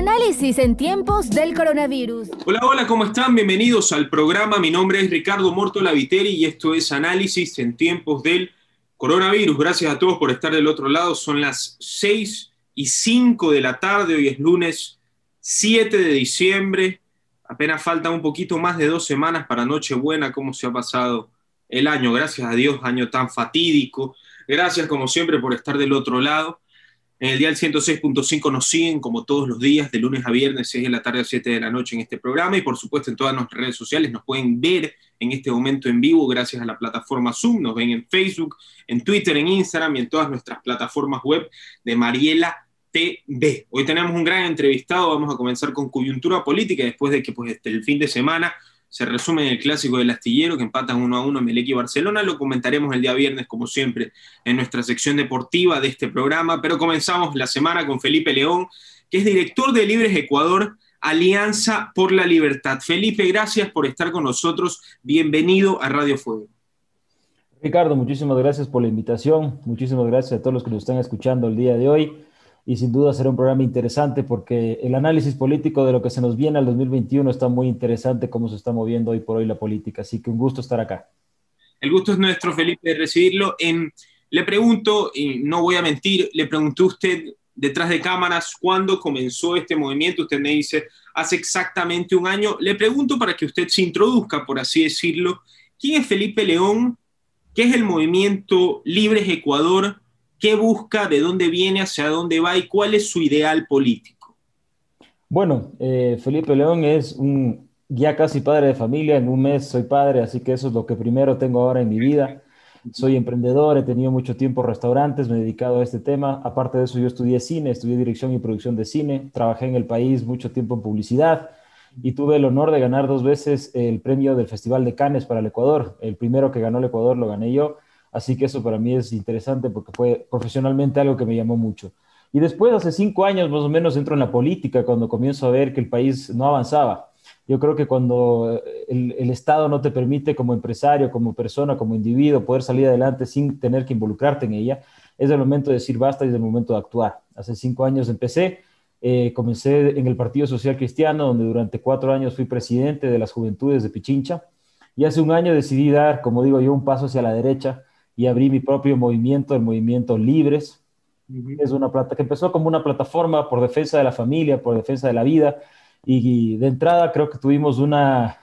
Análisis en tiempos del coronavirus. Hola, hola, ¿cómo están? Bienvenidos al programa. Mi nombre es Ricardo Morto Laviteri y esto es Análisis en tiempos del coronavirus. Gracias a todos por estar del otro lado. Son las 6 y 5 de la tarde. Hoy es lunes 7 de diciembre. Apenas falta un poquito más de dos semanas para Nochebuena. ¿Cómo se ha pasado el año? Gracias a Dios, año tan fatídico. Gracias, como siempre, por estar del otro lado. En el día del 106.5 nos siguen como todos los días, de lunes a viernes, 6 de la tarde a 7 de la noche en este programa. Y por supuesto en todas nuestras redes sociales nos pueden ver en este momento en vivo gracias a la plataforma Zoom, nos ven en Facebook, en Twitter, en Instagram y en todas nuestras plataformas web de Mariela TV. Hoy tenemos un gran entrevistado, vamos a comenzar con coyuntura política después de que pues, este, el fin de semana se resume en el clásico del astillero que empatan uno a uno Melec y Barcelona. Lo comentaremos el día viernes, como siempre, en nuestra sección deportiva de este programa. Pero comenzamos la semana con Felipe León, que es director de Libres Ecuador, Alianza por la Libertad. Felipe, gracias por estar con nosotros. Bienvenido a Radio Fuego. Ricardo, muchísimas gracias por la invitación. Muchísimas gracias a todos los que nos están escuchando el día de hoy y sin duda será un programa interesante porque el análisis político de lo que se nos viene al 2021 está muy interesante cómo se está moviendo hoy por hoy la política. Así que un gusto estar acá. El gusto es nuestro, Felipe, de recibirlo. En, le pregunto, y no voy a mentir, le preguntó usted detrás de cámaras cuándo comenzó este movimiento. Usted me dice hace exactamente un año. Le pregunto para que usted se introduzca, por así decirlo, ¿quién es Felipe León? ¿Qué es el movimiento Libres Ecuador? Qué busca, de dónde viene, hacia dónde va y cuál es su ideal político. Bueno, eh, Felipe León es un ya casi padre de familia, en un mes soy padre, así que eso es lo que primero tengo ahora en mi vida. Soy emprendedor, he tenido mucho tiempo restaurantes, me he dedicado a este tema. Aparte de eso, yo estudié cine, estudié dirección y producción de cine, trabajé en el país mucho tiempo en publicidad y tuve el honor de ganar dos veces el premio del Festival de Cannes para el Ecuador. El primero que ganó el Ecuador lo gané yo Así que eso para mí es interesante porque fue profesionalmente algo que me llamó mucho. Y después, hace cinco años más o menos, entro en la política cuando comienzo a ver que el país no avanzaba. Yo creo que cuando eh, el, Estado no te permite como empresario, como persona, como individuo poder salir adelante sin tener que involucrarte en ella, es el momento de decir basta y es el momento de actuar. Hace cinco años empecé, eh, comencé en el Partido Social Cristiano, donde durante cuatro años fui presidente de las Juventudes de Pichincha, y hace un año decidí dar, como digo yo, un paso hacia la derecha y abrí mi propio movimiento, el movimiento Libres. Es una plata que empezó como una plataforma por defensa de la familia, por defensa de la vida. Y, de entrada creo que tuvimos una,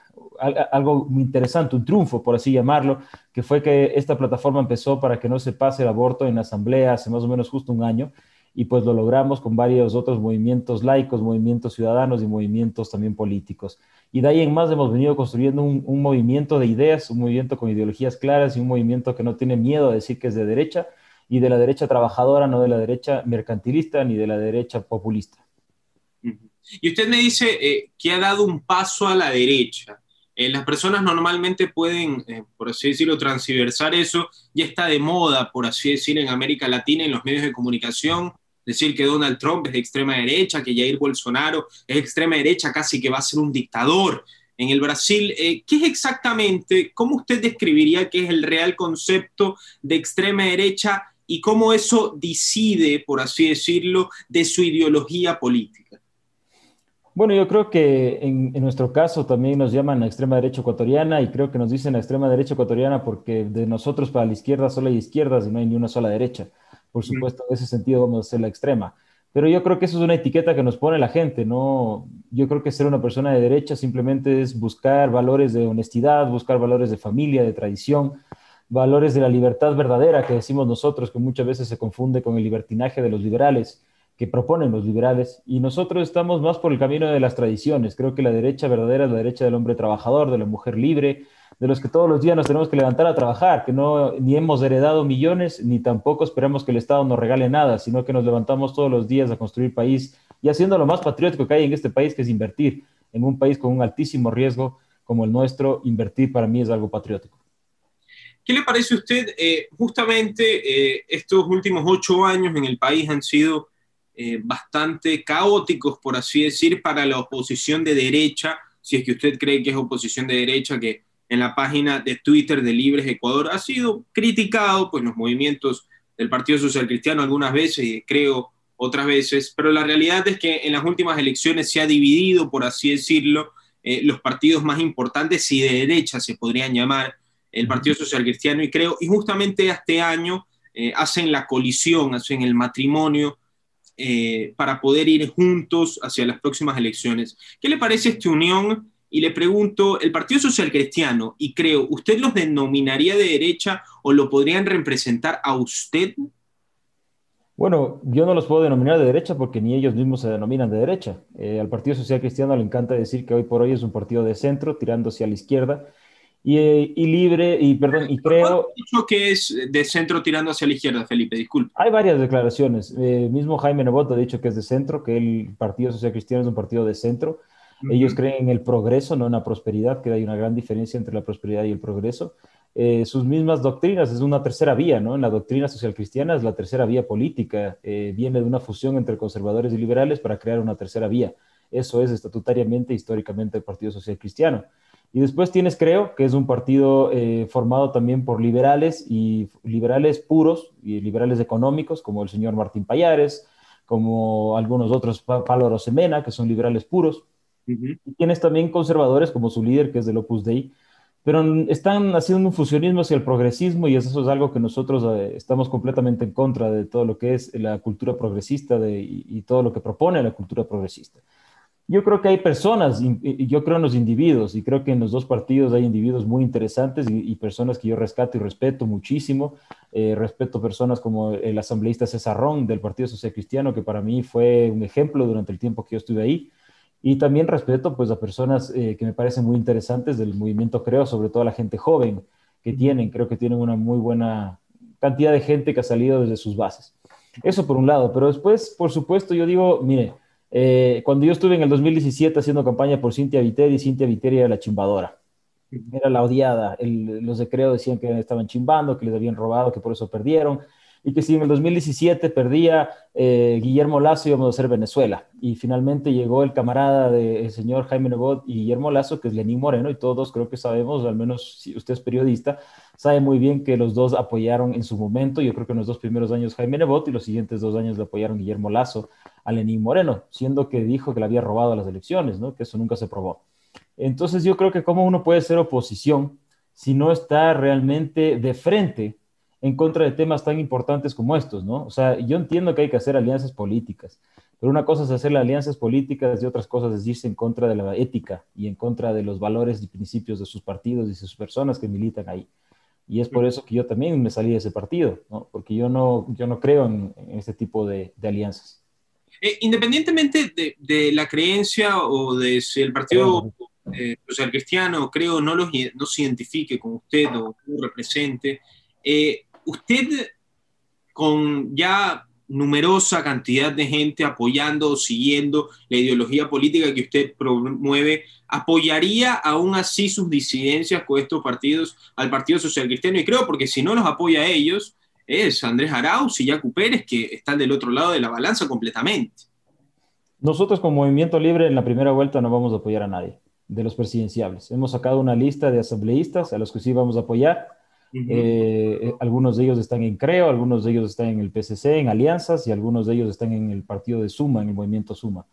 algo muy interesante, un triunfo, por así llamarlo, que fue que esta plataforma empezó para que no se pase el aborto en la asamblea hace más o menos justo un año y pues lo logramos con varios otros movimientos laicos, movimientos ciudadanos y movimientos también políticos. Y de ahí en más hemos venido construyendo un, movimiento de ideas, un movimiento con ideologías claras y un movimiento que no tiene miedo a decir que es de derecha y de la derecha trabajadora, no de la derecha mercantilista ni de la derecha populista. Y usted me dice eh, que ha dado un paso a la derecha. Eh, las personas normalmente pueden, eh, por así decirlo, transversar eso. Ya está de moda, por así decir, en América Latina, en los medios de comunicación, decir que Donald Trump es de extrema derecha, que Jair Bolsonaro es extrema derecha, casi que va a ser un dictador en el Brasil. Eh, ¿Qué es exactamente, cómo usted describiría qué es el real concepto de extrema derecha y cómo eso decide, por así decirlo, de su ideología política? Bueno, yo creo que en, en, nuestro caso también nos llaman la extrema derecha ecuatoriana y creo que nos dicen la extrema derecha ecuatoriana porque de nosotros para la izquierda solo hay izquierdas y no hay ni una sola derecha. Por supuesto, en ese sentido vamos a ser la extrema. Pero yo creo que eso es una etiqueta que nos pone la gente, ¿no? Yo creo que ser una persona de derecha simplemente es buscar valores de honestidad, buscar valores de familia, de tradición, valores de la libertad verdadera que decimos nosotros, que muchas veces se confunde con el libertinaje de los liberales, que proponen los liberales. Y nosotros estamos más por el camino de las tradiciones. Creo que la derecha verdadera es la derecha del hombre trabajador, de la mujer libre, de los que todos los días nos tenemos que levantar a trabajar, que no ni hemos heredado millones, ni tampoco esperamos que el Estado nos regale nada, sino que nos levantamos todos los días a construir país y haciendo lo más patriótico que hay en este país, que es invertir. En un país con un altísimo riesgo como el nuestro, invertir para mí es algo patriótico. ¿Qué le parece a usted? Eh, justamente eh, estos últimos ocho años en el país han sido eh, bastante caóticos, por así decir, para la oposición de derecha, si es que usted cree que es oposición de derecha, que en la página de Twitter de Libres Ecuador. Ha sido criticado, pues los movimientos del Partido Social Cristiano algunas veces y creo otras veces, pero la realidad es que en las últimas elecciones se ha dividido, por así decirlo, eh, los partidos más importantes y de derecha se podrían llamar el Partido Social Cristiano y creo, y justamente este año eh, hacen la colisión, hacen el matrimonio eh, para poder ir juntos hacia las próximas elecciones. ¿Qué le parece esta unión? Y le pregunto, el Partido Social Cristiano, y creo, ¿usted los denominaría de derecha o lo podrían representar a usted? Bueno, yo no los puedo denominar de derecha porque ni ellos mismos se denominan de derecha. Eh, al Partido Social Cristiano le encanta decir que hoy por hoy es un partido de centro, tirando hacia la izquierda, y, eh, libre, y perdón, y creo... dicho que es de centro tirando hacia la izquierda, Felipe? Disculpe. Hay varias declaraciones. Eh, mismo Jaime Nebot ha dicho que es de centro, que el Partido Social Cristiano es un partido de centro. Ellos creen en el progreso, no en la prosperidad, que hay una gran diferencia entre la prosperidad y el progreso. Eh, sus mismas doctrinas, es una tercera vía, ¿no? En la doctrina social cristiana es la tercera vía política, eh, viene de una fusión entre conservadores y liberales para crear una tercera vía. Eso es estatutariamente, históricamente, el Partido Social Cristiano. Y después tienes, creo, que es un partido eh, formado también por liberales y liberales puros y liberales económicos, como el señor Martín Payares, como algunos otros, Pablo Rosemena, que son liberales puros. Y tienes también conservadores, como su líder, que es del Opus Dei, pero están haciendo un fusionismo hacia el progresismo y eso es algo que nosotros eh, estamos completamente en contra de todo lo que es la cultura progresista de, y, todo lo que propone la cultura progresista. Yo creo que hay personas, y yo creo en los individuos, y creo que en los dos partidos hay individuos muy interesantes y, personas que yo rescato y respeto muchísimo. Eh, respeto personas como el asambleísta César Ron del Partido Social Cristiano, que para mí fue un ejemplo durante el tiempo que yo estuve ahí. Y también respeto pues a personas eh, que me parecen muy interesantes del movimiento Creo, sobre todo a la gente joven que tienen, creo que tienen una muy buena cantidad de gente que ha salido desde sus bases. Eso por un lado, pero después, por supuesto, yo digo, mire, eh, cuando yo estuve en el 2017 haciendo campaña por Cintia Viteri, Cintia Viteri era la chimbadora, era la odiada. los de Creo decían que estaban chimbando, que les habían robado, que por eso perdieron y que si en el 2017 perdía eh, Guillermo Lazo íbamos a ser Venezuela. Y finalmente llegó el camarada del señor Jaime Nebot y Guillermo Lazo, que es Lenín Moreno, y todos creo que sabemos, al menos si usted es periodista, sabe muy bien que los dos apoyaron en su momento, yo creo que en los dos primeros años Jaime Nebot y los siguientes dos años le apoyaron Guillermo Lazo a Lenín Moreno, siendo que dijo que le había robado las elecciones, ¿no? que eso nunca se probó. Entonces yo creo que cómo uno puede ser oposición si no está realmente de frente en contra de temas tan importantes como estos, ¿no? O sea, yo entiendo que hay que hacer alianzas políticas, pero una cosa es hacer alianzas políticas y otras cosas es irse en contra de la ética y en contra de los valores y principios de sus partidos y de sus personas que militan ahí. Y es por eso que yo también me salí de ese partido, ¿no? Porque yo no, yo no creo en, este tipo de, alianzas. Eh, independientemente de, la creencia o de si el partido eh, social cristiano, creo, no, los, no se identifique con usted o lo represente, eh, usted con ya numerosa cantidad de gente apoyando o siguiendo la ideología política que usted promueve, ¿apoyaría aún así sus disidencias con estos partidos al Partido Social Cristiano? Y creo, porque si no los apoya a ellos, es Andrés Arauz y Yacu Pérez, que están del otro lado de la balanza completamente. Nosotros como Movimiento Libre en la primera vuelta no vamos a apoyar a nadie de los presidenciables. Hemos sacado una lista de asambleístas a los que sí vamos a apoyar eh, eh, algunos de ellos están en Creo, algunos de ellos están en el PCC, en alianzas, y algunos de ellos están en el partido de Suma, en el movimiento Suma.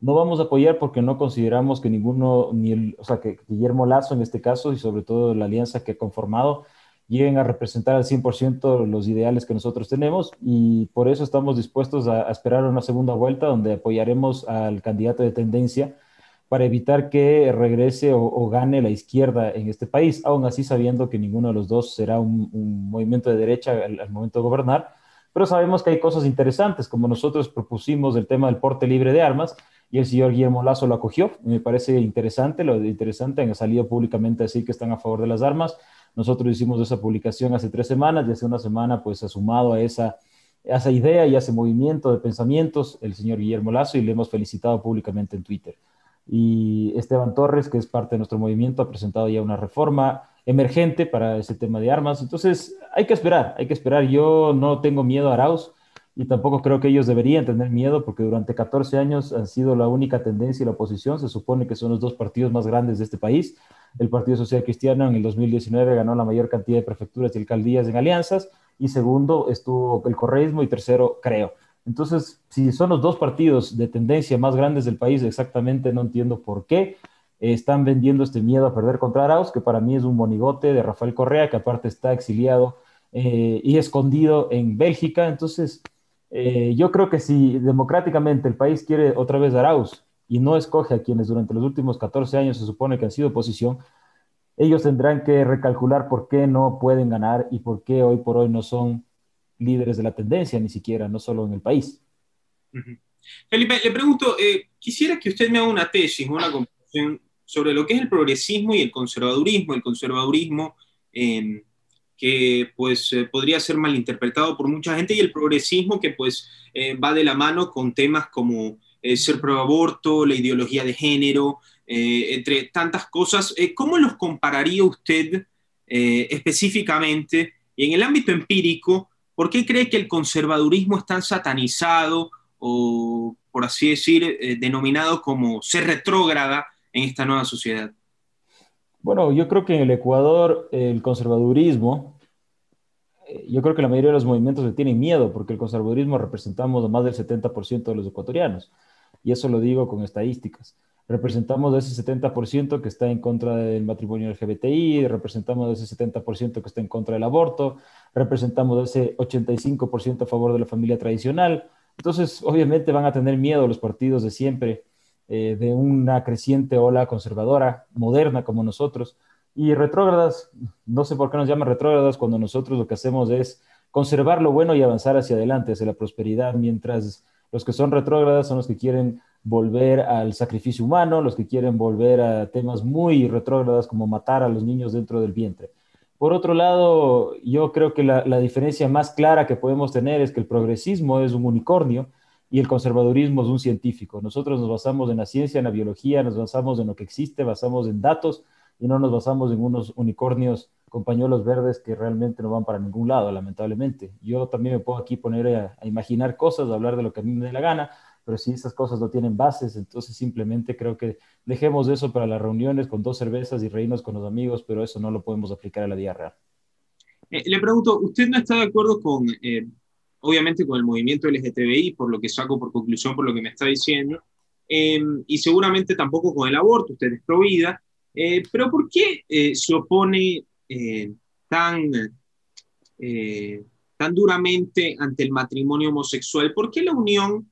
No vamos a apoyar porque no consideramos que ninguno, ni el, o sea, que Guillermo Lazo en este caso, y sobre todo la alianza que ha conformado, lleguen a representar al 100% los ideales que nosotros tenemos y por eso estamos dispuestos a esperar una segunda vuelta donde apoyaremos al candidato de tendencia para evitar que regrese o, gane la izquierda en este país, aún así sabiendo que ninguno de los dos será un, movimiento de derecha al, momento de gobernar, pero sabemos que hay cosas interesantes, como nosotros propusimos el tema del porte libre de armas, y el señor Guillermo Lazo lo acogió, me parece interesante, lo interesante, han salido públicamente a decir que están a favor de las armas, nosotros hicimos esa publicación hace tres semanas, y hace una semana pues ha sumado a esa, a esa idea y a ese movimiento de pensamientos el señor Guillermo Lazo y le hemos felicitado públicamente en Twitter. Y Esteban Torres, que es parte de nuestro movimiento, ha presentado ya una reforma emergente para ese tema de armas. Entonces, hay que esperar, hay que esperar. Yo no tengo miedo a Arauz y tampoco creo que ellos deberían tener miedo porque durante 14 años han sido la única tendencia y la oposición. Se supone que son los dos partidos más grandes de este país. El Partido Social Cristiano en el 2019 ganó la mayor cantidad de prefecturas y alcaldías en alianzas y segundo estuvo el correísmo y tercero creo. Entonces, si son los dos partidos de tendencia más grandes del país, exactamente no entiendo por qué están vendiendo este miedo a perder contra Arauz, que para mí es un monigote de Rafael Correa, que aparte está exiliado eh, y escondido en Bélgica. Entonces, eh, yo creo que si democráticamente el país quiere otra vez Arauz y no escoge a quienes durante los últimos 14 años se supone que han sido oposición, ellos tendrán que recalcular por qué no pueden ganar y por qué hoy por hoy no son líderes de la tendencia, ni siquiera, no solo en el país. Felipe, le pregunto, eh, quisiera que usted me haga una tesis, una comparación sobre lo que es el progresismo y el conservadurismo. El conservadurismo em, que pues eh, podría ser malinterpretado por mucha gente y el progresismo que pues eh, va de la mano con temas como ser pro aborto, la ideología de género, entre tantas cosas. ¿Cómo los compararía usted específicamente? Y en el ámbito empírico, ¿Por qué cree que el conservadurismo es tan satanizado o, por así decir, eh, denominado como ser retrógrada en esta nueva sociedad? Bueno, yo creo que en el Ecuador el conservadurismo, eh, yo creo que la mayoría de los movimientos le tienen miedo porque el conservadurismo representamos más del 70% de los ecuatorianos. Y eso lo digo con estadísticas representamos de ese 70% que está en contra del matrimonio LGBTI, representamos de ese 70% que está en contra del aborto, representamos de ese 85% a favor de la familia tradicional. Entonces, obviamente van a tener miedo los partidos de siempre eh, de una creciente ola conservadora, moderna como nosotros. Y retrógradas, no sé por qué nos llaman retrógradas cuando nosotros lo que hacemos es conservar lo bueno y avanzar hacia adelante, hacia la prosperidad, mientras los que son retrógradas son los que quieren volver al sacrificio humano, los que quieren volver a temas muy retrógradas como matar a los niños dentro del vientre. Por otro lado, yo creo que la, diferencia más clara que podemos tener es que el progresismo es un unicornio y el conservadurismo es un científico. Nosotros nos basamos en la ciencia, en la biología, nos basamos en lo que existe, basamos en datos y no nos basamos en unos unicornios con pañuelos verdes que realmente no van para ningún lado, lamentablemente. Yo también me puedo aquí poner a, a imaginar cosas, a hablar de lo que a mí me dé la gana, pero si esas cosas no tienen bases, entonces simplemente creo que dejemos eso para las reuniones con dos cervezas y reírnos con los amigos, pero eso no lo podemos aplicar a la vida real. Eh, le pregunto, ¿usted no está de acuerdo con, eh, obviamente, con el movimiento LGTBI, por lo que saco por conclusión, por lo que me está diciendo, em, y seguramente tampoco con el aborto, usted es pro vida, eh, pero ¿por qué se opone tan, tan duramente ante el matrimonio homosexual? ¿Por qué la unión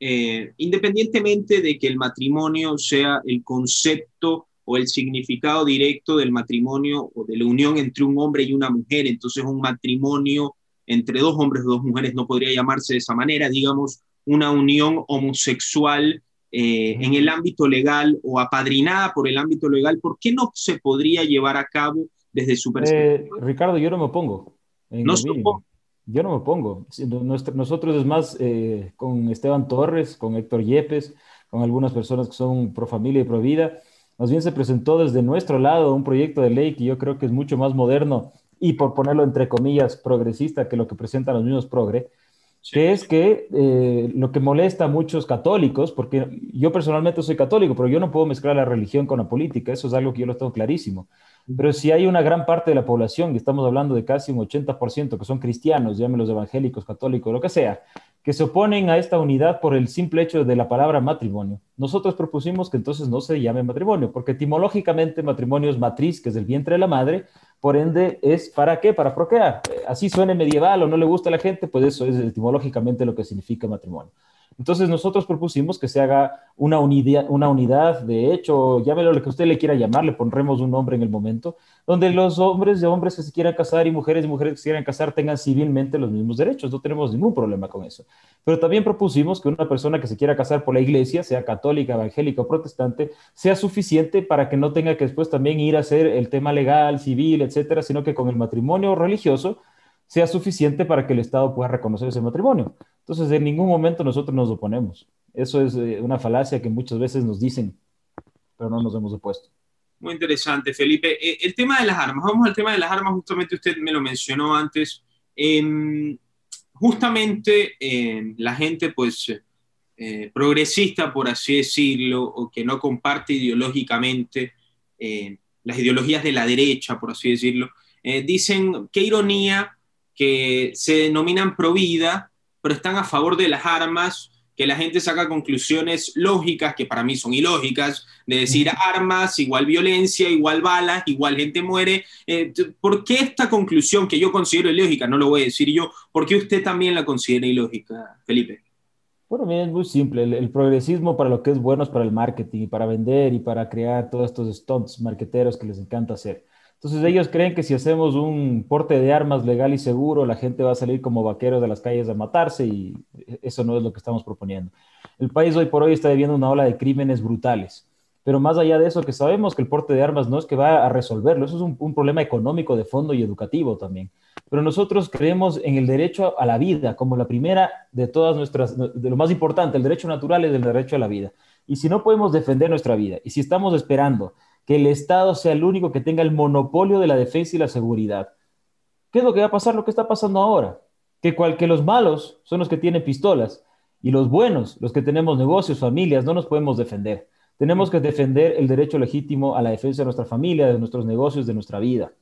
eh, independientemente de que el matrimonio sea el concepto o el significado directo del matrimonio o de la unión entre un hombre y una mujer, entonces un matrimonio entre dos hombres o dos mujeres no podría llamarse de esa manera, digamos, una unión homosexual eh, en el ámbito legal o apadrinada por el ámbito legal, ¿por qué no se podría llevar a cabo desde su perspectiva? Eh, Ricardo, yo no me opongo. No se yo no me pongo. Nosotros es más eh, con Esteban Torres, con Héctor Yepes, con algunas personas que son pro familia y pro vida. Más bien se presentó desde nuestro lado un proyecto de ley que yo creo que es mucho más moderno y por ponerlo entre comillas progresista que lo que presentan los mismos progre, que es que eh, lo que molesta a muchos católicos, porque yo personalmente soy católico, pero yo no puedo mezclar la religión con la política, eso es algo que yo lo tengo clarísimo. Pero si hay una gran parte de la población, y estamos hablando de casi un 80% que son cristianos, llámenlos evangélicos, católicos, lo que sea, que se oponen a esta unidad por el simple hecho de la palabra matrimonio. Nosotros propusimos que entonces no se llame matrimonio, porque etimológicamente matrimonio es matriz, que es el vientre de la madre, por ende es para qué, para procrear. Así suene medieval o no le gusta a la gente, pues eso es etimológicamente lo que significa matrimonio. Entonces nosotros propusimos que se haga una unidad, una unidad, de hecho, llámelo lo que usted le quiera llamar, le pondremos un nombre en el momento, donde los hombres de hombres que se quieran casar y mujeres de mujeres que se quieran casar tengan civilmente los mismos derechos, no tenemos ningún problema con eso. Pero también propusimos que una persona que se quiera casar por la iglesia, sea católica, evangélica o protestante, sea suficiente para que no tenga que después también ir a hacer el tema legal, civil, etcétera, sino que con el matrimonio religioso sea suficiente para que el Estado pueda reconocer ese matrimonio. Entonces, en ningún momento nosotros nos oponemos. Eso es eh, una falacia que muchas veces nos dicen, pero no nos hemos opuesto. Muy interesante, Felipe. Eh, el tema de las armas, vamos al tema de las armas, justamente usted me lo mencionó antes. Em, justamente em, la gente, pues, eh, progresista, por así decirlo, o que no comparte ideológicamente las ideologías de la derecha, por así decirlo, dicen qué ironía que se denominan pro vida pero están a favor de las armas, que la gente saca conclusiones lógicas, que para mí son ilógicas, de decir armas, igual violencia, igual balas, igual gente muere. Eh, ¿Por qué esta conclusión que yo considero ilógica? No lo voy a decir yo. ¿Por qué usted también la considera ilógica, Felipe? Bueno, mira, es muy simple. El, progresismo para lo que es bueno es para el marketing y para vender y para crear todos estos stunts marqueteros que les encanta hacer. Entonces ellos creen que si hacemos un porte de armas legal y seguro, la gente va a salir como vaqueros de las calles a matarse y eso no es lo que estamos proponiendo. El país hoy por hoy está viviendo una ola de crímenes brutales. Pero más allá de eso, que sabemos que el porte de armas no es que va a resolverlo, eso es un, un problema económico de fondo y educativo también. Pero nosotros creemos en el derecho a la vida como la primera de todas nuestras, de lo más importante, el derecho natural es el derecho a la vida. Y si no podemos defender nuestra vida, y si estamos esperando que el Estado sea el único que tenga el monopolio de la defensa y la seguridad. ¿Qué es lo que va a pasar? Lo que está pasando ahora. Que, cual, que los malos son los que tienen pistolas y los buenos, los que tenemos negocios, familias, no nos podemos defender. Tenemos que defender el derecho legítimo a la defensa de nuestra familia, de nuestros negocios, de nuestra vida.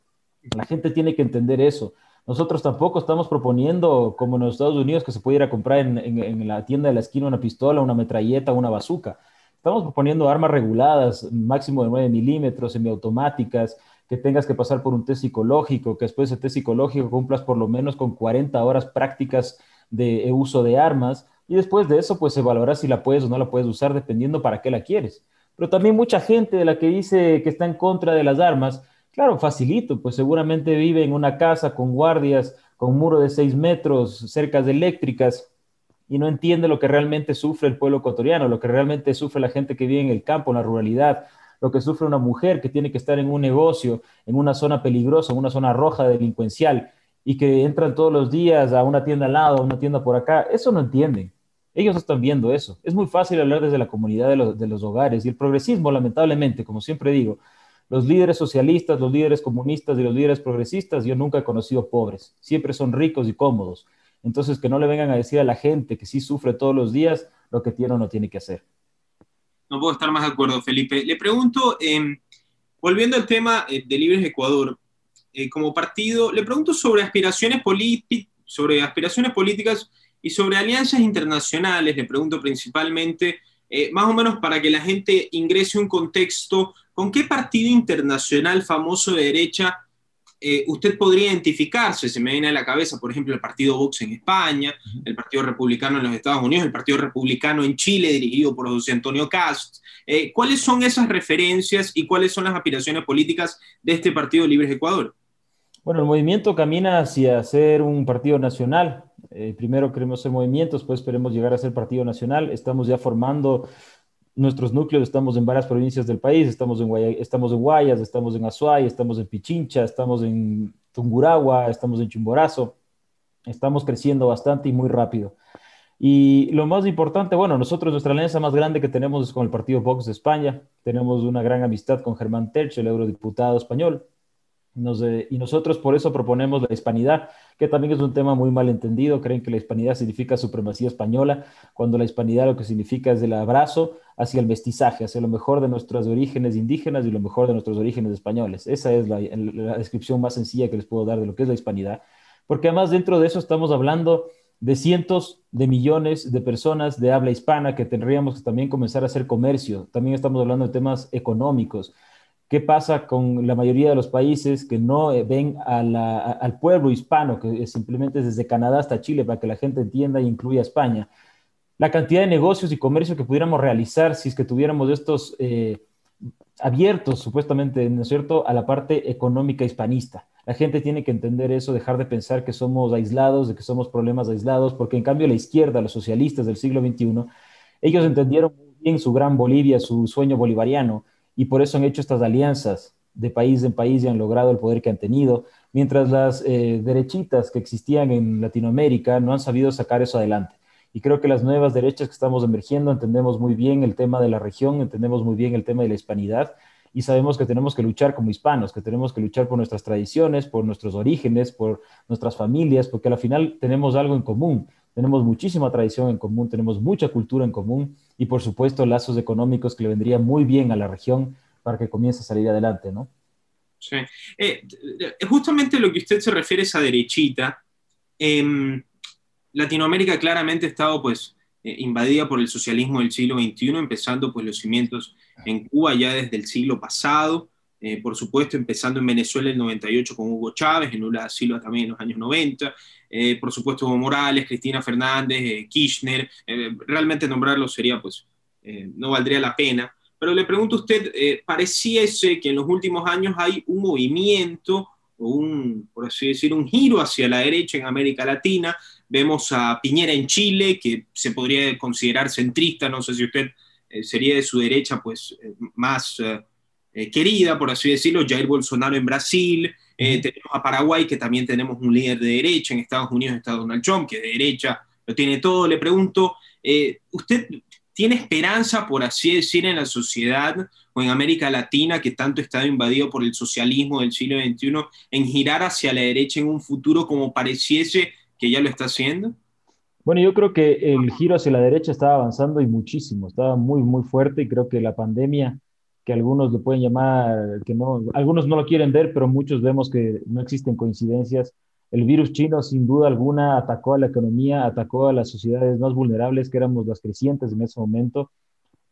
La gente tiene que entender eso. Nosotros tampoco estamos proponiendo, como en los Estados Unidos, que se pudiera comprar en, en la tienda de la esquina una pistola, una metralleta, una bazuca. Estamos proponiendo armas reguladas, máximo de 9 milímetros, semiautomáticas, que tengas que pasar por un test psicológico, que después de ese test psicológico cumplas por lo menos con 40 horas prácticas de uso de armas y después de eso pues evaluarás si la puedes o no la puedes usar dependiendo para qué la quieres. Pero también mucha gente de la que dice que está en contra de las armas, claro, facilito, pues seguramente vive en una casa con guardias, con muro de 6 metros, cercas eléctricas, y no entiende lo que realmente sufre el pueblo ecuatoriano, lo que realmente sufre la gente que vive en el campo, en la ruralidad, lo que sufre una mujer que tiene que estar en un negocio, en una zona peligrosa, en una zona roja delincuencial y que entran todos los días a una tienda al lado, a una tienda por acá, eso no entienden. Ellos están viendo eso. Es muy fácil hablar desde la comunidad de los, de los hogares y el progresismo, lamentablemente, como siempre digo, los líderes socialistas, los líderes comunistas y los líderes progresistas, yo nunca he conocido pobres, siempre son ricos y cómodos. Entonces, que no le vengan a decir a la gente que sí sufre todos los días lo que tiene o no tiene que hacer. No puedo estar más de acuerdo, Felipe. Le pregunto, em, volviendo al tema eh, de Libres Ecuador, eh, como partido, le pregunto sobre aspiraciones, políticas y sobre alianzas internacionales. Le pregunto principalmente, eh, más o menos para que la gente ingrese un contexto, ¿con qué partido internacional famoso de derecha eh, usted podría identificarse, se me viene a la cabeza, por ejemplo, el Partido Vox en España, el Partido Republicano en los Estados Unidos, el Partido Republicano en Chile, dirigido por José Antonio Cast. Eh, ¿Cuáles son esas referencias y cuáles son las aspiraciones políticas de este Partido Libres Ecuador? Bueno, el movimiento camina hacia ser un partido nacional. Eh, primero queremos ser movimientos, después esperemos llegar a ser partido nacional. Estamos ya formando nuestros núcleos, estamos en varias provincias del país, estamos en, estamos en Guayas, estamos en Azuay, estamos en Pichincha, estamos en Tunguragua, estamos en Chimborazo, estamos creciendo bastante y muy rápido. Y lo más importante, bueno, nosotros nuestra alianza más grande que tenemos es con el Partido Vox de España, tenemos una gran amistad con Germán Terch, el eurodiputado español, y nosotros por eso proponemos la hispanidad, que también es un tema muy mal entendido. Creen que la hispanidad significa supremacía española, cuando la hispanidad lo que significa es el abrazo hacia el mestizaje, hacia lo mejor de nuestros orígenes indígenas y lo mejor de nuestros orígenes españoles. Esa es la, la descripción más sencilla que les puedo dar de lo que es la hispanidad. Porque además dentro de eso estamos hablando de cientos de millones de personas de habla hispana que tendríamos que también comenzar a hacer comercio. También estamos hablando de temas económicos ¿Qué pasa con la mayoría de los países que no eh, ven al pueblo hispano, que simplemente es desde Canadá hasta Chile, para que la gente entienda e incluya a España? La cantidad de negocios y comercio que pudiéramos realizar si es que tuviéramos estos eh, abiertos, supuestamente, ¿no es cierto?, a la parte económica hispanista. La gente tiene que entender eso, dejar de pensar que somos aislados, de que somos problemas aislados, porque en cambio la izquierda, los socialistas del siglo XXI, ellos entendieron muy bien su gran Bolivia, su sueño bolivariano, y por eso han hecho estas alianzas de país en país y han logrado el poder que han tenido, mientras las eh, derechitas que existían en Latinoamérica no han sabido sacar eso adelante. Y creo que las nuevas derechas que estamos emergiendo entendemos muy bien el tema de la región, entendemos muy bien el tema de la hispanidad y sabemos que tenemos que luchar como hispanos, que tenemos que luchar por nuestras tradiciones, por nuestros orígenes, por nuestras familias, porque al final tenemos algo en común, tenemos muchísima tradición en común, tenemos mucha cultura en común y por supuesto lazos económicos que le vendrían muy bien a la región para que comience a salir adelante, ¿no? Sí. Eh, justamente lo que usted se refiere es a derechita. Em, Latinoamérica claramente ha estado pues eh, invadida por el socialismo del siglo XXI, empezando pues los cimientos en Cuba ya desde el siglo pasado, eh, por supuesto empezando en Venezuela en el 98 con Hugo Chávez, en Lula Silva también en los años 90, eh, por supuesto Hugo Morales, Cristina Fernández, Kirchner, realmente nombrarlos sería pues, no valdría la pena, pero le pregunto a usted, pareciese que en los últimos años hay un movimiento un, por así decir, un giro hacia la derecha en América Latina. Vemos a Piñera en Chile, que se podría considerar centrista, no sé si usted eh, sería de su derecha pues eh, más eh, querida, por así decirlo, Jair Bolsonaro en Brasil, tenemos a Paraguay, que también tenemos un líder de derecha, en Estados Unidos está Donald Trump, que de derecha lo tiene todo. Le pregunto, ¿usted tiene esperanza, por así decir, en la sociedad o en América Latina, que tanto está invadido por el socialismo del siglo XXI, en girar hacia la derecha en un futuro como pareciese que ya lo está haciendo? Bueno, yo creo que el giro hacia la derecha estaba avanzando y muchísimo, estaba muy, muy fuerte y creo que la pandemia, que algunos lo pueden llamar, que no, algunos no lo quieren ver, pero muchos vemos que no existen coincidencias. El virus chino, sin duda alguna, atacó a la economía, atacó a las sociedades más vulnerables, que éramos las crecientes en ese momento,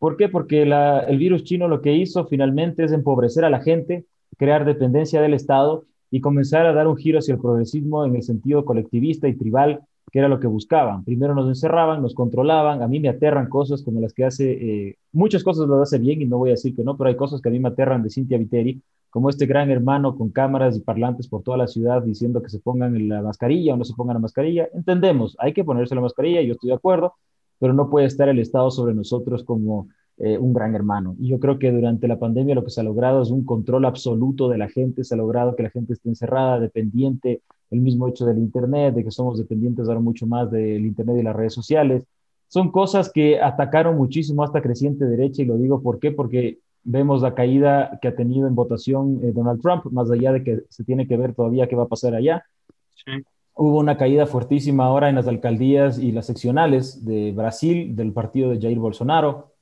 ¿Por qué? Porque el virus chino lo que hizo finalmente es empobrecer a la gente, crear dependencia del Estado y comenzar a dar un giro hacia el progresismo en el sentido colectivista y tribal, que era lo que buscaban. Primero nos encerraban, nos controlaban, a mí me aterran cosas como las que hace, eh, muchas cosas las hace bien y no voy a decir que no, pero hay cosas que a mí me aterran de Cintia Viteri, como este gran hermano con cámaras y parlantes por toda la ciudad diciendo que se pongan la mascarilla o no se pongan la mascarilla. Entendemos, hay que ponerse la mascarilla, yo estoy de acuerdo, pero no puede estar el Estado sobre nosotros como eh, un gran hermano. Y yo creo que durante la pandemia lo que se ha logrado es un control absoluto de la gente, se ha logrado que la gente esté encerrada, dependiente, el mismo hecho del Internet, de que somos dependientes ahora mucho más del Internet y las redes sociales. Son cosas que atacaron muchísimo a esta creciente derecha y lo digo por qué, porque vemos la caída que ha tenido en votación eh, Donald Trump, más allá de que se tiene que ver todavía qué va a pasar allá. Sí hubo una caída fuertísima ahora en las alcaldías y las seccionales de Brasil del partido de Jair Bolsonaro,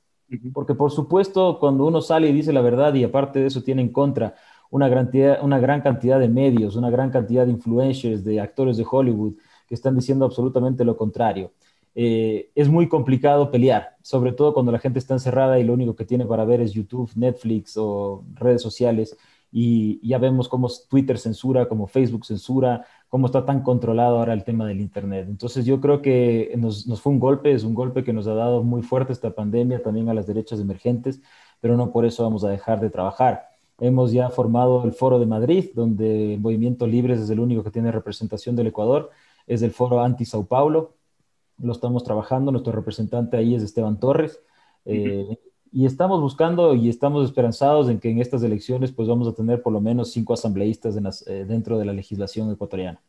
porque por supuesto cuando uno sale y dice la verdad y aparte de eso tiene en contra una gran, cantidad, una gran cantidad de medios, una gran cantidad de influencers, de actores de Hollywood que están diciendo absolutamente lo contrario. Eh, es muy complicado pelear, sobre todo cuando la gente está encerrada y lo único que tiene para ver es YouTube, Netflix o redes sociales y ya vemos cómo Twitter censura, cómo Facebook censura, cómo está tan controlado ahora el tema del Internet. Entonces yo creo que nos, fue un golpe, es un golpe que nos ha dado muy fuerte esta pandemia también a las derechas emergentes, pero no por eso vamos a dejar de trabajar. Hemos ya formado el Foro de Madrid, donde el Movimiento Libres es el único que tiene representación del Ecuador, es el Foro Anti-Sao Paulo, lo estamos trabajando, nuestro representante ahí es Esteban Torres. Eh, y estamos buscando y estamos esperanzados en que en estas elecciones pues vamos a tener por lo menos cinco asambleístas eh, dentro de la legislación ecuatoriana.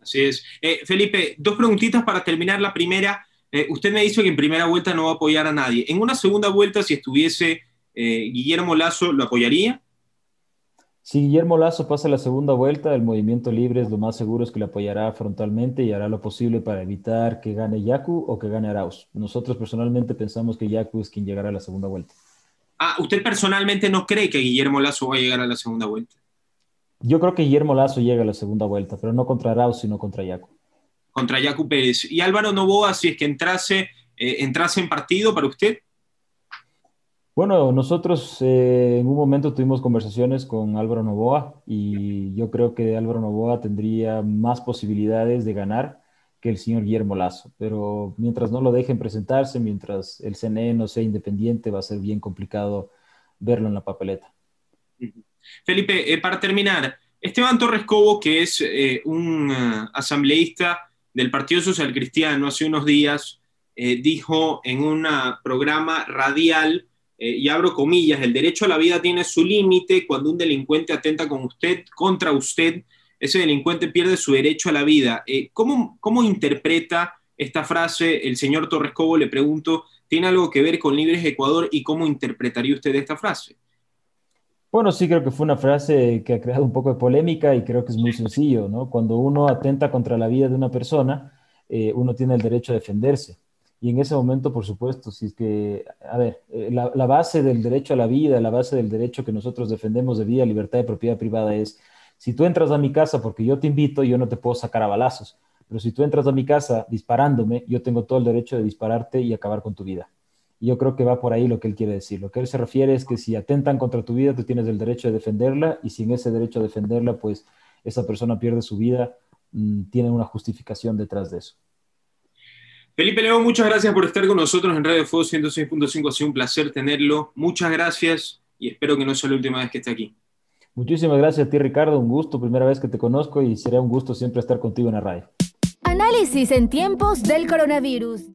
Así es. Eh, Felipe, dos preguntitas para terminar. La primera, eh, usted me dice que en primera vuelta no va a apoyar a nadie. En una segunda vuelta, si estuviese Guillermo Lazo, ¿lo apoyaría? Si Guillermo Lazo pasa la segunda vuelta, el movimiento libre es lo más seguro es que le apoyará frontalmente y hará lo posible para evitar que gane Yacu o que gane Arauz. Nosotros personalmente pensamos que Yacu es quien llegará a la segunda vuelta. Ah, ¿usted personalmente no cree que Guillermo Lazo va a llegar a la segunda vuelta? Yo creo que Guillermo Lazo llega a la segunda vuelta, pero no contra Arauz, sino contra Yacu. Contra Yacu Pérez. ¿Y Álvaro Novoa, si es que entrase, eh, entrase en partido para usted? Bueno, nosotros eh, en un momento tuvimos conversaciones con Álvaro Novoa y yo creo que Álvaro Novoa tendría más posibilidades de ganar que el señor Guillermo Lazo, pero mientras no lo dejen presentarse, mientras el CNE no sea independiente, va a ser bien complicado verlo en la papeleta. Felipe, eh, para terminar, Esteban Torres Cobo, que es eh, un asambleísta del Partido Social Cristiano, hace unos días dijo en un programa radial eh, y abro comillas, el derecho a la vida tiene su límite cuando un delincuente atenta con usted, contra usted, ese delincuente pierde su derecho a la vida. Eh, ¿cómo, ¿Cómo interpreta esta frase el señor Torres Cobo? Le pregunto, ¿tiene algo que ver con Libres Ecuador y cómo interpretaría usted esta frase? Bueno, sí creo que fue una frase que ha creado un poco de polémica y creo que es muy sencillo, ¿no? Cuando uno atenta contra la vida de una persona, eh, uno tiene el derecho a defenderse. Y en ese momento, por supuesto, si es que, a ver, eh, la, base del derecho a la vida, la base del derecho que nosotros defendemos de vida, libertad y propiedad privada es, si tú entras a mi casa porque yo te invito, yo no te puedo sacar a balazos. Pero si tú entras a mi casa disparándome, yo tengo todo el derecho de dispararte y acabar con tu vida. Y yo creo que va por ahí lo que él quiere decir. Lo que él se refiere es que si atentan contra tu vida, tú tienes el derecho de defenderla y sin ese derecho a defenderla, pues esa persona pierde su vida, mm, tiene una justificación detrás de eso. Felipe León, muchas gracias por estar con nosotros en Radio Fuego 106.5. Ha sido un placer tenerlo. Muchas gracias y espero que no sea la última vez que esté aquí. Muchísimas gracias a ti, Ricardo. Un gusto, primera vez que te conozco y será un gusto siempre estar contigo en la radio. Análisis en tiempos del coronavirus.